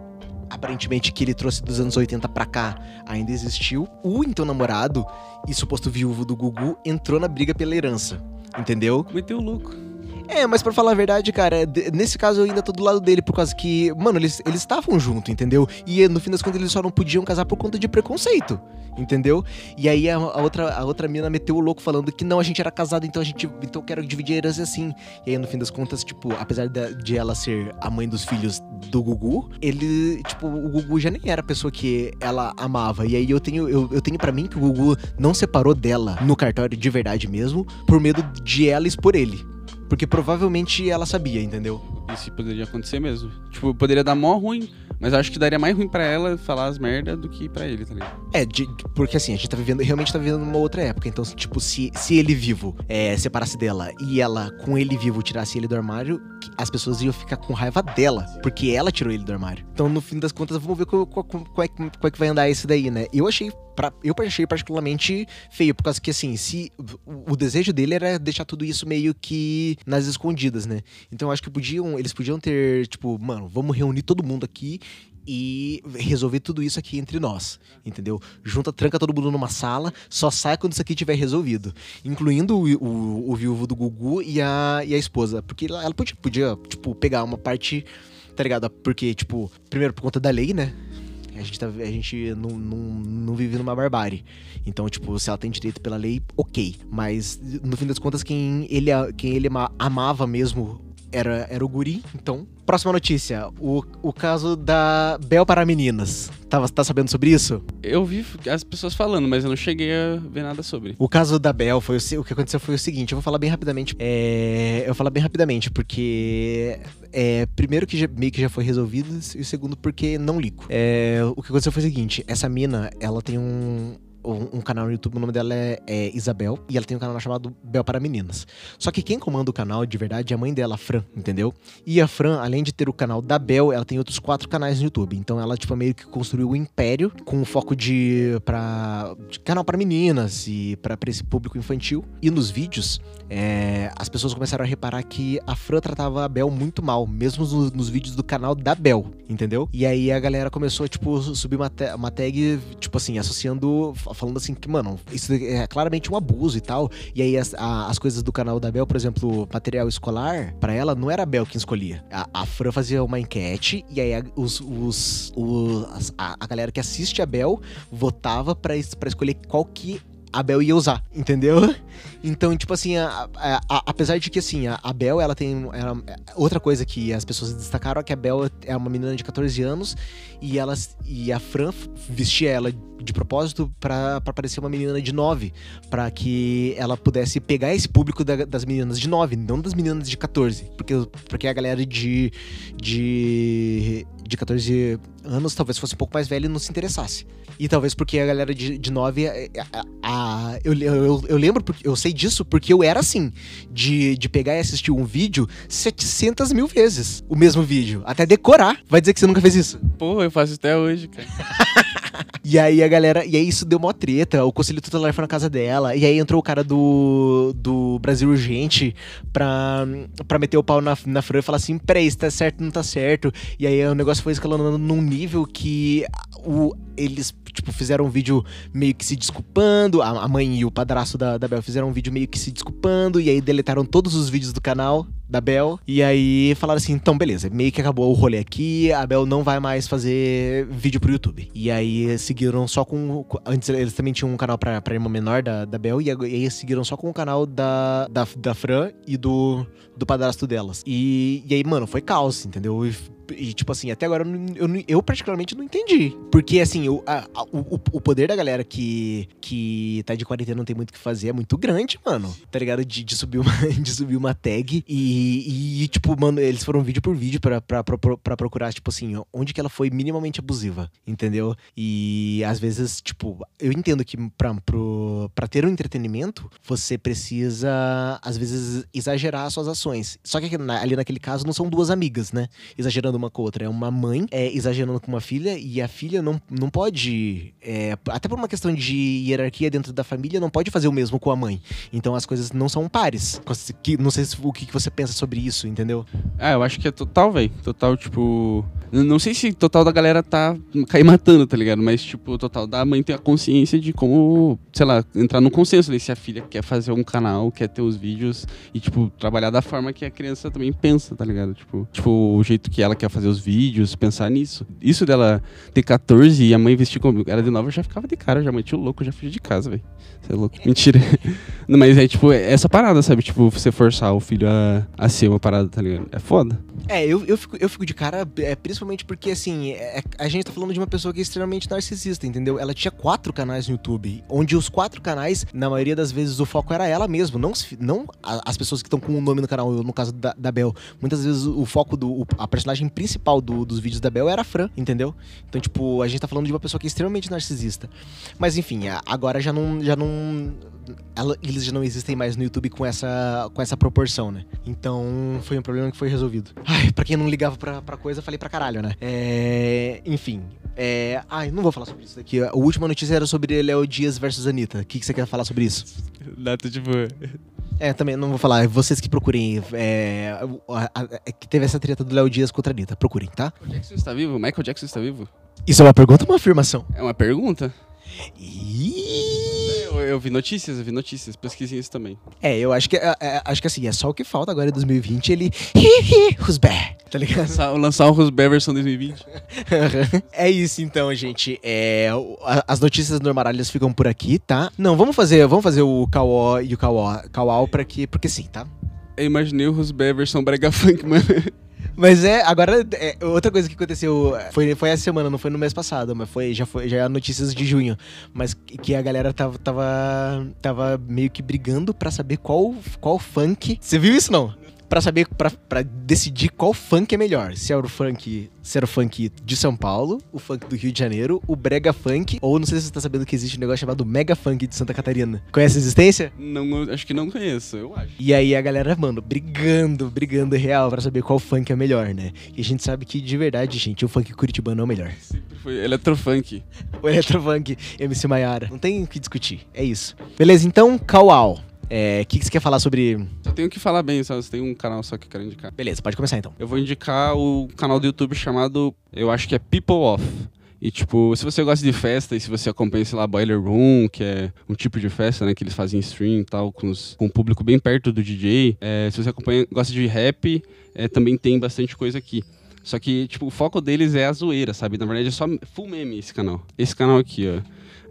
aparentemente que ele trouxe dos anos 80 pra cá ainda existiu. O então namorado e suposto viúvo do Gugu entrou na briga pela herança. Entendeu? Meteu louco. É, mas para falar a verdade, cara, nesse caso eu ainda tô do lado dele por causa que, mano, eles estavam junto, entendeu? E no fim das contas eles só não podiam casar por conta de preconceito, entendeu? E aí a, a outra a outra mina meteu o louco falando que não, a gente era casado, então a gente então eu quero dividir a herança assim. E aí no fim das contas, tipo, apesar de, de ela ser a mãe dos filhos do Gugu, ele, tipo, o Gugu já nem era a pessoa que ela amava. E aí eu tenho eu, eu tenho para mim que o Gugu não separou dela no cartório de verdade mesmo, por medo de ela expor ele. Porque provavelmente ela sabia, entendeu? Isso poderia acontecer mesmo. Tipo, poderia dar mó ruim, mas acho que daria mais ruim para ela falar as merda do que para ele, tá ligado? É, de, porque assim, a gente tá vivendo, realmente tá vivendo numa outra época. Então, tipo, se, se ele vivo é, separasse dela e ela, com ele vivo, tirasse ele do armário, as pessoas iam ficar com raiva dela, porque ela tirou ele do armário. Então, no fim das contas, vamos ver qual, qual, qual, qual, é, qual é que vai andar isso daí, né? Eu achei Pra, eu achei particularmente feio, por causa que, assim, se o, o, desejo dele era deixar tudo isso meio que nas escondidas, né? Então eu acho que podiam, eles podiam ter, tipo, mano, vamos reunir todo mundo aqui e resolver tudo isso aqui entre nós, entendeu? Junta, tranca todo mundo numa sala, só sai quando isso aqui tiver resolvido, incluindo o, o, o viúvo do Gugu e a, e a esposa, porque ela, podia, podia, tipo, pegar uma parte, tá ligado? Porque, tipo, primeiro por conta da lei, né? A gente, tá, a gente não, não, não vive numa barbárie. Então, tipo, se ela tem direito pela lei, ok. Mas, no fim das contas, quem ele, quem ele amava mesmo era, era o guri, então. Próxima notícia, o, o caso da Bel para meninas. Tava, tá sabendo sobre isso? Eu vi as pessoas falando, mas eu não cheguei a ver nada sobre. O caso da Bel foi o, o que aconteceu foi o seguinte, eu vou falar bem rapidamente. É, eu vou falar bem rapidamente, porque é, primeiro que já, meio que já foi resolvido, e segundo porque não ligo. É, o que aconteceu foi o seguinte, essa mina, ela tem um um, um, canal no YouTube, o nome dela é, é, Isabel, e ela tem um canal chamado Bel para Meninas. Só que quem comanda o canal de verdade é a mãe dela, a Fran, entendeu? E a Fran, além de ter o canal da Bel, ela tem outros quatro canais no YouTube. Então ela, tipo, meio que construiu o um império com foco de, de canal para meninas e para esse público infantil. E nos vídeos, é, as pessoas começaram a reparar que a Fran tratava a Bel muito mal, mesmo nos, nos vídeos do canal da Bel, entendeu? E aí a galera começou tipo, subir uma, uma tag, tipo assim, associando falando assim que, mano, isso é claramente um abuso e tal. E aí as, a, as coisas do canal da Bel, por exemplo, material escolar, para ela não era a Bel quem escolhia. A, a Fran fazia uma enquete e aí a, os, os, os a, a, galera que assiste a Bel votava para escolher qual que a Bel ia usar, entendeu? [laughs] Então, tipo assim, a, a, a, apesar de que assim, a, Bel, ela tem. Ela, outra coisa que as pessoas destacaram é que a Bel é uma menina de 14 anos e, ela, e a Fran vestia ela de propósito para parecer uma menina de 9, para que ela pudesse pegar esse público da, das meninas de 9, não das meninas de 14, porque, porque a galera de, de, de 14 anos talvez fosse um pouco mais velha e não se interessasse. E talvez porque a galera de, de 9. A, a, a eu, eu, eu lembro, porque eu sei disso porque eu era assim, de, de pegar e assistir um vídeo 700 mil vezes o mesmo vídeo, até decorar. Vai dizer que você nunca fez isso? Porra, eu faço até hoje, cara. [laughs] E aí a galera. E aí isso deu mó treta. O conselho tutelar foi na casa dela. E aí entrou o cara do, do Brasil Urgente pra, pra meter o pau na, na Fran e falar assim: peraí, isso tá certo, não tá certo. E aí o negócio foi escalonando num nível que o, eles tipo, fizeram um vídeo meio que se desculpando. A, mãe e o padrasto da, da Bel fizeram um vídeo meio que se desculpando. E aí deletaram todos os vídeos do canal da Bel. E aí falaram assim: então, beleza, meio que acabou o rolê aqui. A Bel não vai mais fazer vídeo pro YouTube. E aí seguiram só com. Antes eles também tinham um canal pra, pra irmã menor da, da Bel. E aí seguiram só com o canal da, da, da Fran e do, do padrasto delas. E, e aí, mano, foi caos, entendeu? E, e, tipo assim, até agora eu, eu, eu particularmente não entendi. Porque, assim, o, a, o, o poder da galera que, que tá de quarentena não tem muito o que fazer é muito grande, mano. Tá ligado? De, de, subir, uma, [laughs] de subir uma tag e, e, tipo, mano, eles foram vídeo por vídeo pra, procurar, tipo assim, onde que ela foi minimamente abusiva, entendeu? E às vezes, tipo, eu entendo que pra, ter um entretenimento, você precisa, às vezes, exagerar as suas ações. Só que ali naquele caso não são duas amigas, né? Exagerando uma com a outra. É uma mãe é, exagerando com uma filha e a filha não, não pode. É, até por uma questão de hierarquia dentro da família, não pode fazer o mesmo com a mãe. Então as coisas não são pares. Não sei o que você pensa sobre isso, entendeu? Ah, eu acho que é total, velho. Total, tipo. Não sei se total da galera tá cair matando, tá ligado? Mas, tipo, total da mãe ter a consciência de como, sei lá, entrar no consenso ali se a filha quer fazer um canal, quer ter os vídeos e, tipo, trabalhar da forma que a criança também pensa, tá ligado? Tipo, tipo o jeito que ela quer fazer os vídeos, pensar nisso. Isso dela ter 14 e a mãe vestir como era de nova, eu já ficava de cara, já meti o louco, já fugi de casa, velho. Você é louco. Mentira. Não, [laughs] mas é tipo, é essa parada, sabe? Tipo, você forçar o filho a, a ser uma parada, tá ligado? É foda. É, eu, eu, fico, eu fico de cara, é, principalmente porque, assim, é, a gente tá falando de uma pessoa que é extremamente narcisista, entendeu? Ela tinha quatro canais no YouTube, onde os quatro canais, na maioria das vezes, o foco era ela mesmo, não, não as pessoas que estão com o nome no canal, no caso da, da Bel. Muitas vezes o foco do. a personagem principal do, dos vídeos da Bel era a Fran, entendeu? Então, tipo, a gente tá falando de uma pessoa que é extremamente narcisista. Mas, enfim, agora já não. Já não ela, eles já não existem mais no YouTube com essa, com essa proporção, né? Então foi um problema que foi resolvido. Ai, pra quem não ligava pra, pra coisa, falei pra caralho, né? É, enfim. É, ai, não vou falar sobre isso daqui. A última notícia era sobre Léo Dias versus Anitta. O que, que você quer falar sobre isso? Nada de boa. É, também não vou falar. Vocês que procurem. É, a, a, a, que teve essa treta do Léo Dias contra a Anitta. Procurem, tá? Michael Jackson está vivo? Michael Jackson está vivo? Isso é uma pergunta ou uma afirmação? É uma pergunta. Ih! Eu, vi notícias, eu vi notícias, pesquisei isso também. É, eu acho que é, é, acho que assim, é só o que falta agora em 2020 ele. [laughs] Rusber, tá ligado? Lançar, lançar o Rusber versão 2020. [laughs] é isso então, gente. É, as notícias normalhas ficam por aqui, tá? Não, vamos fazer, vamos fazer o Kawó e o Kawó, Kawau pra que, porque sim, tá? Eu imaginei o Rusber versão brega funk, mano. [laughs] Mas é, agora, é, outra coisa que aconteceu, foi, foi essa semana, não foi no mês passado, mas foi, já foi já é notícias de junho. Mas que a galera tava, tava, tava meio que brigando para saber qual, qual funk. Você viu isso não? Para saber, para decidir qual funk é melhor. Se era o funk, se era o funk de São Paulo, o funk do Rio de Janeiro, o brega funk, ou não sei se você tá sabendo que existe um negócio chamado mega funk de Santa Catarina. Conhece a existência? Não, acho que não conheço, eu acho. E aí a galera, mano, brigando, brigando real para saber qual funk é melhor, né? E a gente sabe que de verdade, gente, o funk curitibano é o melhor. Sempre foi eletrofunk. [laughs] O eletrofunk, MC Maiara. Não tem o que discutir, é isso. Beleza, então, Kawau. O é, que, que você quer falar sobre. Só tenho que falar bem, só. Você tem um canal só que eu quero indicar. Beleza, pode começar então. Eu vou indicar o canal do YouTube chamado. Eu acho que é People Off. E, tipo, se você gosta de festa e se você acompanha, sei lá, Boiler Room, que é um tipo de festa, né, que eles fazem stream e tal, com, os, com o público bem perto do DJ. É, se você acompanha, gosta de rap, é, também tem bastante coisa aqui. Só que, tipo, o foco deles é a zoeira, sabe? Na verdade é só full meme esse canal. Esse canal aqui, ó.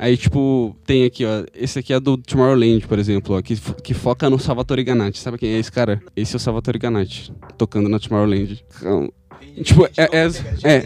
Aí, tipo, tem aqui, ó. Esse aqui é do Tomorrowland, por exemplo, ó, que, que foca no Salvatore Ganatti. Sabe quem é esse cara? Esse é o Salvatore Ganatti, tocando na Tomorrowland. Tipo, é, é, é,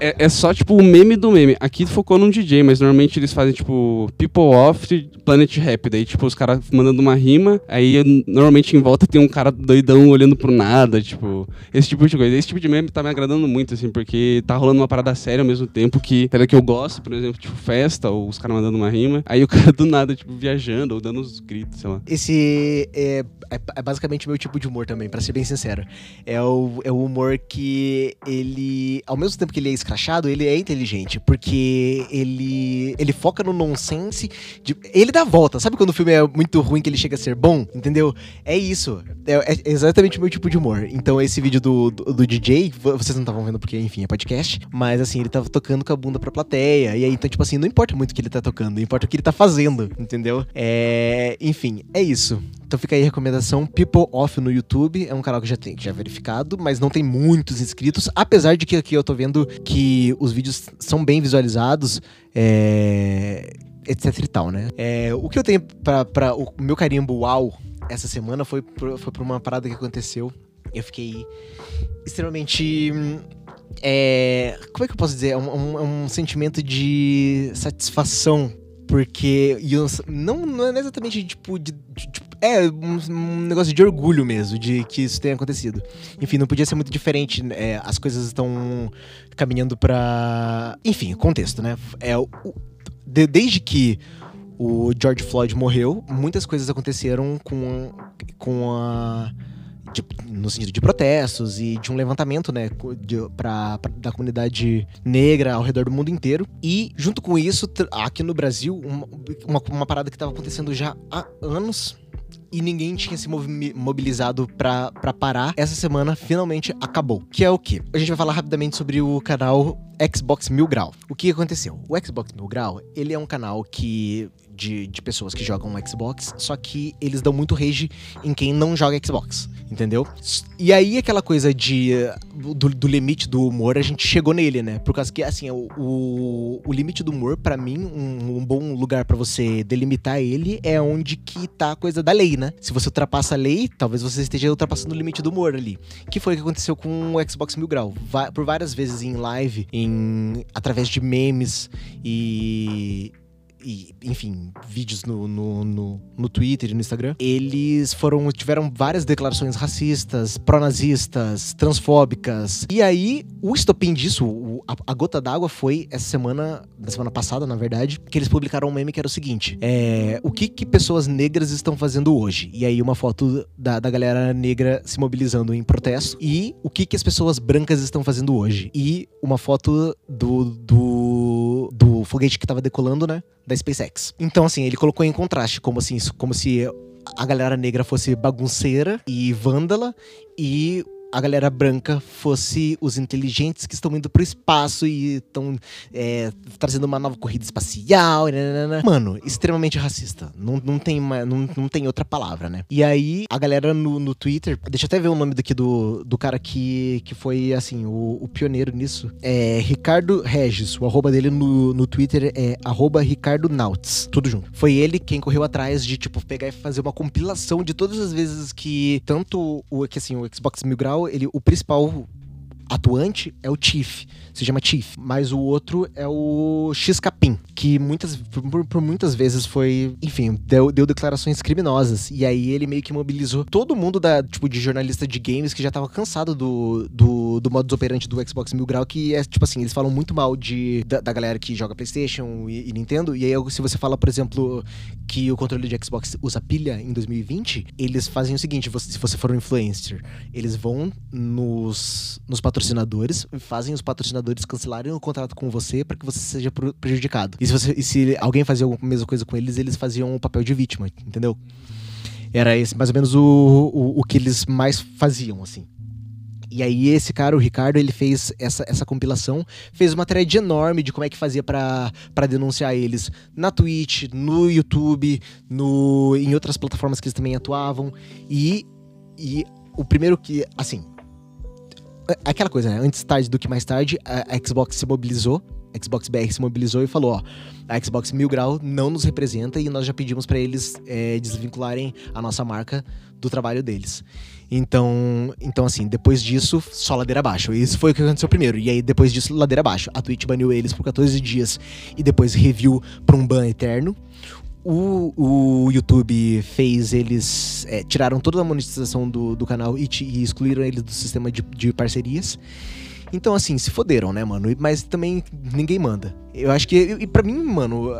é, é só tipo o meme do meme. Aqui focou num DJ, mas normalmente eles fazem tipo People Off, Planet Rap. Daí, tipo, os caras mandando uma rima, aí normalmente em volta tem um cara doidão olhando pro nada, tipo, esse tipo de coisa. Esse tipo de meme tá me agradando muito, assim, porque tá rolando uma parada séria ao mesmo tempo que, pela que eu gosto, por exemplo, tipo, festa, ou os caras mandando uma rima, aí o [laughs] cara do nada, tipo, viajando ou dando uns gritos, sei lá. Esse é, é, é basicamente meu tipo de humor também, para ser bem sincero. É o, é o humor que ele, ao mesmo tempo que ele é escrachado, ele é inteligente, porque ele ele foca no nonsense, de, ele dá a volta. Sabe quando o filme é muito ruim que ele chega a ser bom? Entendeu? É isso. É, é exatamente o meu tipo de humor. Então esse vídeo do, do, do DJ, vocês não estavam vendo porque, enfim, é podcast, mas assim, ele tava tocando com a bunda pra plateia, e aí, então, tipo assim, não importa muito o que ele tá tocando, importa o que ele tá fazendo, entendeu? É, enfim, é isso. Então fica aí a recomendação People Off no YouTube. É um canal que já tem, já é verificado, mas não tem muitos inscritos. Apesar de que aqui eu tô vendo que os vídeos são bem visualizados. É, etc e tal, né? É, o que eu tenho para o meu carimbo uau essa semana foi por, foi por uma parada que aconteceu. Eu fiquei extremamente. É, como é que eu posso dizer? É um, um, um sentimento de satisfação porque não, não é exatamente tipo de, de, de é, um, um, negócio de orgulho mesmo, de que isso tenha acontecido. Enfim, não podia ser muito diferente. É, as coisas estão caminhando para Enfim, contexto, né? É, o, de, desde que o George Floyd morreu, muitas coisas aconteceram com, com a. De, no sentido de protestos e de um levantamento, né, de, pra, pra, da comunidade negra ao redor do mundo inteiro. E, junto com isso, aqui no Brasil, uma, uma, uma parada que estava acontecendo já há anos, e ninguém tinha se mobilizado para parar. Essa semana finalmente acabou. Que é o que? A gente vai falar rapidamente sobre o canal Xbox Mil Grau. O que aconteceu? O Xbox Mil Grau, ele é um canal que de, de pessoas que jogam Xbox, só que eles dão muito rage em quem não joga Xbox, entendeu? E aí aquela coisa de do, do limite do humor, a gente chegou nele, né? Por causa que, assim, o, o, o limite do humor, para mim, um, um, bom lugar para você delimitar ele é onde que tá a coisa da lei, né? Se você ultrapassa a lei, talvez você esteja ultrapassando o limite do humor ali. Que foi o que aconteceu com o Xbox Mil Grau. Por várias vezes em live, em através de memes e e, enfim, vídeos no, no, no, no, Twitter e no Instagram, eles foram tiveram várias declarações racistas, pró-nazistas, transfóbicas. E aí, o estopim disso, o, a, a, gota d'água foi essa semana, na semana passada, na verdade, que eles publicaram um meme que era o seguinte: é, o que, que pessoas negras estão fazendo hoje? E aí, uma foto da, da galera negra se mobilizando em protesto. E o que, que as pessoas brancas estão fazendo hoje? E uma foto do, do, do foguete que tava decolando, né? da SpaceX. Então, assim, ele colocou em contraste, como assim, como se a galera negra fosse bagunceira e vândala e a galera branca fosse os inteligentes que estão indo pro espaço e estão é, trazendo uma nova corrida espacial. Nanana. Mano, extremamente racista. Não, não, tem uma, não, não tem outra palavra, né? E aí, a galera no, no Twitter, deixa eu até ver o nome daqui do, do cara que, que foi, assim, o, o pioneiro nisso. É Ricardo Regis. O arroba dele no, no Twitter é arroba Ricardo Nauts. Tudo junto. Foi ele quem correu atrás de, tipo, pegar e fazer uma compilação de todas as vezes que tanto o, que, assim, o Xbox Mil Grau ele, o principal atuante é o Chief, se chama Chief, mas o outro é o X Capim, que muitas, por, por, muitas vezes foi, enfim, deu, deu, declarações criminosas. E aí ele meio que mobilizou todo mundo da, tipo, de jornalista de games que já tava cansado do, do, do modus do Xbox Mil Grau, que é, tipo assim, eles falam muito mal de, da, da galera que joga Playstation e, e, Nintendo. E aí, se você fala, por exemplo, que o controle de Xbox usa pilha em 2020, eles fazem o seguinte, você, se você for um influencer, eles vão nos, nos patrocinadores, fazem os patrocinadores cancelarem o contrato com você para que você seja prejudicado. E se, você, e se alguém fazia a mesma coisa com eles, eles faziam o papel de vítima, entendeu? Era esse mais ou menos o, o, o que eles mais faziam, assim. E aí esse cara, o Ricardo, ele fez essa, essa compilação, fez uma thread enorme de como é que fazia para denunciar eles na Twitch, no YouTube, no, em outras plataformas que eles também atuavam. E, e o primeiro que, assim, aquela coisa, né? Antes tarde do que mais tarde, a, Xbox se mobilizou Xbox BR se mobilizou e falou: ó, a Xbox Mil Grau não nos representa e nós já pedimos para eles é, desvincularem a nossa marca do trabalho deles. Então, então, assim, depois disso, só ladeira abaixo. Isso foi o que aconteceu primeiro. E aí, depois disso, ladeira abaixo. A Twitch baniu eles por 14 dias e depois review pra um ban eterno. O, o YouTube fez eles. É, tiraram toda a monetização do, do canal e, e excluíram eles do sistema de, de parcerias. Então, assim, se foderam, né, mano? Mas também ninguém manda. Eu acho que. E pra mim, mano,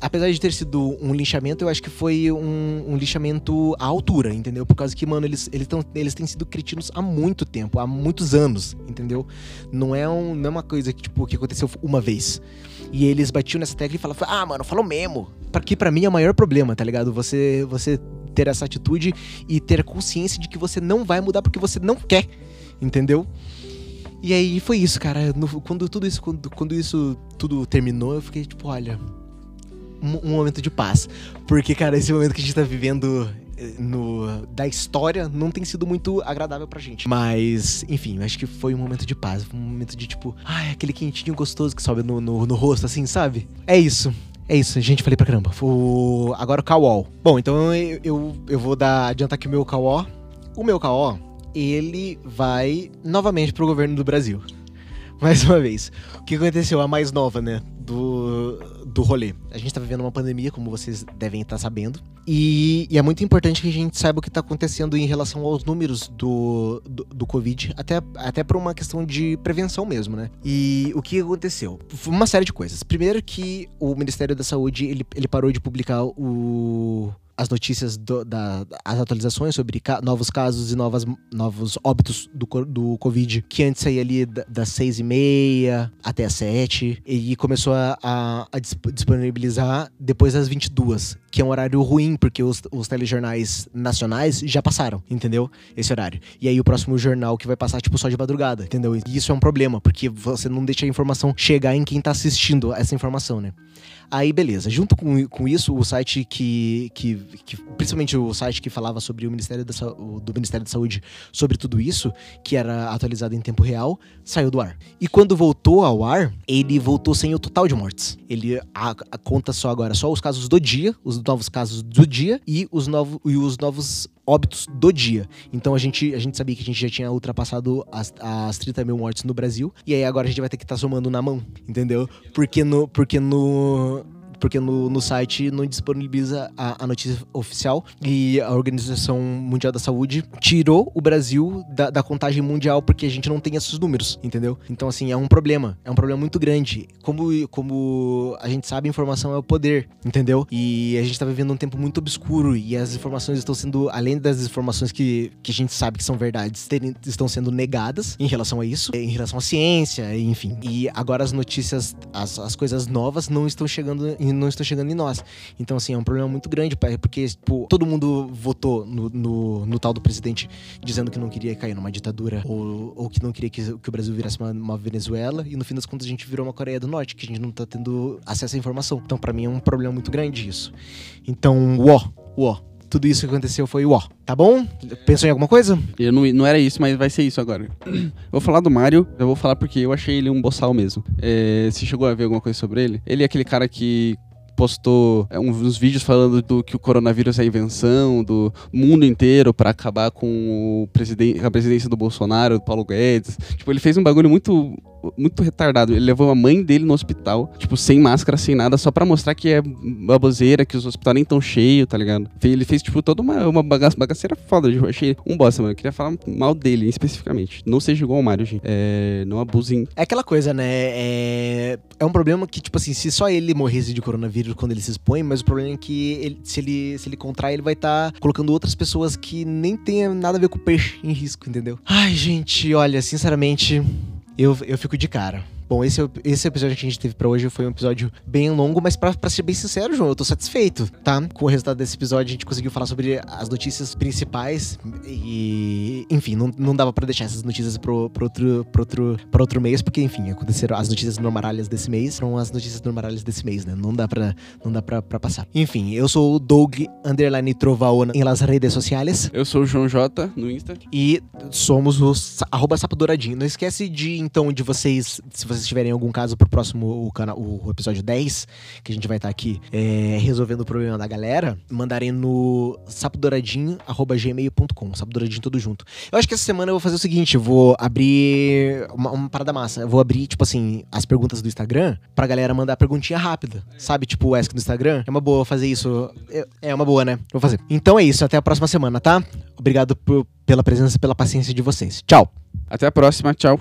apesar de ter sido um linchamento, eu acho que foi um, um linchamento à altura, entendeu? Por causa que, mano, eles, eles, tão, eles têm sido cretinos há muito tempo, há muitos anos, entendeu? Não é, um, não é uma coisa que, tipo, que aconteceu uma vez. E eles batiam nessa tecla e falavam, ah, mano, falou mesmo. Porque para mim é o maior problema, tá ligado? Você, você ter essa atitude e ter consciência de que você não vai mudar porque você não quer, entendeu? E aí foi isso, cara. No, quando tudo isso, quando, quando isso tudo terminou, eu fiquei tipo, olha, um, momento de paz. Porque, cara, esse momento que a gente tá vivendo eh, no, da história não tem sido muito agradável pra gente. Mas, enfim, acho que foi um momento de paz. Um momento de tipo, ai, aquele quentinho gostoso que sobe no, no, no rosto, assim, sabe? É isso. É isso, gente, falei pra caramba. O... Agora o Kawol. Bom, então eu, eu, eu vou dar, adiantar aqui o meu Kawol. O meu Kawol, ele vai novamente pro governo do Brasil. [laughs] Mais uma vez. O que aconteceu? A mais nova, né? Do, do rolê. A gente tá vivendo uma pandemia, como vocês devem estar sabendo. E, e é muito importante que a gente saiba o que tá acontecendo em relação aos números do, do, do, Covid, até, até por uma questão de prevenção mesmo, né? E o que aconteceu? Foi uma série de coisas. Primeiro que o Ministério da Saúde, ele, ele parou de publicar o as notícias, do, da, as atualizações sobre ca novos casos e novas, novos óbitos do, do Covid, que antes saía ali das seis e meia até as sete, e começou a, a, a disponibilizar depois das 22, que é um horário ruim, porque os, os telejornais nacionais já passaram, entendeu? Esse horário. E aí o próximo jornal que vai passar, tipo, só de madrugada, entendeu? E isso é um problema, porque você não deixa a informação chegar em quem tá assistindo essa informação, né? Aí, beleza. Junto com, com isso, o site que, que, que, Principalmente o site que falava sobre o Ministério da, do Ministério da Saúde sobre tudo isso, que era atualizado em tempo real, saiu do ar. E quando voltou ao ar, ele voltou sem o total de mortes. Ele a, a conta só agora só os casos do dia, os novos casos do dia e os, novo, e os novos óbitos do dia. Então a gente, a gente sabia que a gente já tinha ultrapassado as, as 30 mil mortes no Brasil. E aí agora a gente vai ter que estar tá somando na mão, entendeu? Porque no. Porque no porque no, no site não disponibiliza a, a, notícia oficial e a Organização Mundial da Saúde tirou o Brasil da, da, contagem mundial porque a gente não tem esses números, entendeu? Então, assim, é um problema. É um problema muito grande. Como, como a gente sabe, informação é o poder, entendeu? E a gente tá vivendo um tempo muito obscuro e as informações estão sendo, além das informações que, que a gente sabe que são verdades, estão sendo negadas em relação a isso, em relação à ciência, enfim. E agora as notícias, as, as coisas novas não estão chegando em não estão chegando em nós. Então, assim, é um problema muito grande, porque tipo, todo mundo votou no, no, no, tal do presidente dizendo que não queria cair numa ditadura ou, ou que não queria que, que o Brasil virasse uma, uma, Venezuela, e no fim das contas a gente virou uma Coreia do Norte, que a gente não tá tendo acesso à informação. Então, para mim, é um problema muito grande isso. Então, uó, uó tudo isso que aconteceu foi ó, tá bom? Pensou em alguma coisa? Eu não, não era isso, mas vai ser isso agora. [clears throat] vou falar do Mario, eu vou falar porque eu achei ele um boçal mesmo. É, você chegou a ver alguma coisa sobre ele? Ele é aquele cara que postou é, uns vídeos falando do que o coronavírus é a invenção do mundo inteiro para acabar com o presidente, a presidência do Bolsonaro, do Paulo Guedes. Tipo, ele fez um bagulho muito muito retardado. Ele levou a mãe dele no hospital, tipo, sem máscara, sem nada, só pra mostrar que é baboseira, que os hospitais nem tão cheios, tá ligado? Ele fez, tipo, toda uma, uma bagaceira foda. Eu achei um bosta, mano. Eu queria falar mal dele, especificamente. Não seja igual ao Mario, gente. É, não abusem. É aquela coisa, né? É, é um problema que, tipo assim, se só ele morresse de coronavírus quando ele se expõe, mas o problema é que ele, se, ele, se ele contrai, ele vai estar tá colocando outras pessoas que nem tem nada a ver com o peixe em risco, entendeu? Ai, gente, olha, sinceramente eu, eu fico de cara. Bom, esse, esse episódio que a gente teve pra hoje foi um episódio bem longo, mas pra, pra ser bem sincero, João, eu tô satisfeito, tá? Com o resultado desse episódio, a gente conseguiu falar sobre as notícias principais e, enfim, não, não dava pra deixar essas notícias pro, pro, outro, pro, outro, pro outro mês, porque, enfim, aconteceram as notícias normalhas desse mês, são as notícias normalhas desse mês, né? Não dá pra, não dá pra, pra passar. Enfim, eu sou o Doug Underline Trovaona em las redes sociais. Eu sou o João J no Insta. E somos o arroba Sapo Douradinho. Não esquece de, então, de vocês, se vocês vocês tiverem algum caso pro próximo o, cana o episódio 10, que a gente vai estar tá aqui é, resolvendo o problema da galera, mandarem no sapodouradinho.gmail.com. Sapodouradinho tudo junto. Eu acho que essa semana eu vou fazer o seguinte: vou abrir uma, uma parada massa. Eu vou abrir, tipo assim, as perguntas do Instagram pra galera mandar perguntinha rápida. Sabe, tipo o Ask do Instagram? É uma boa fazer isso. É, é uma boa, né? Vou fazer. Então é isso, até a próxima semana, tá? Obrigado por, pela presença e pela paciência de vocês. Tchau! Até a próxima, tchau!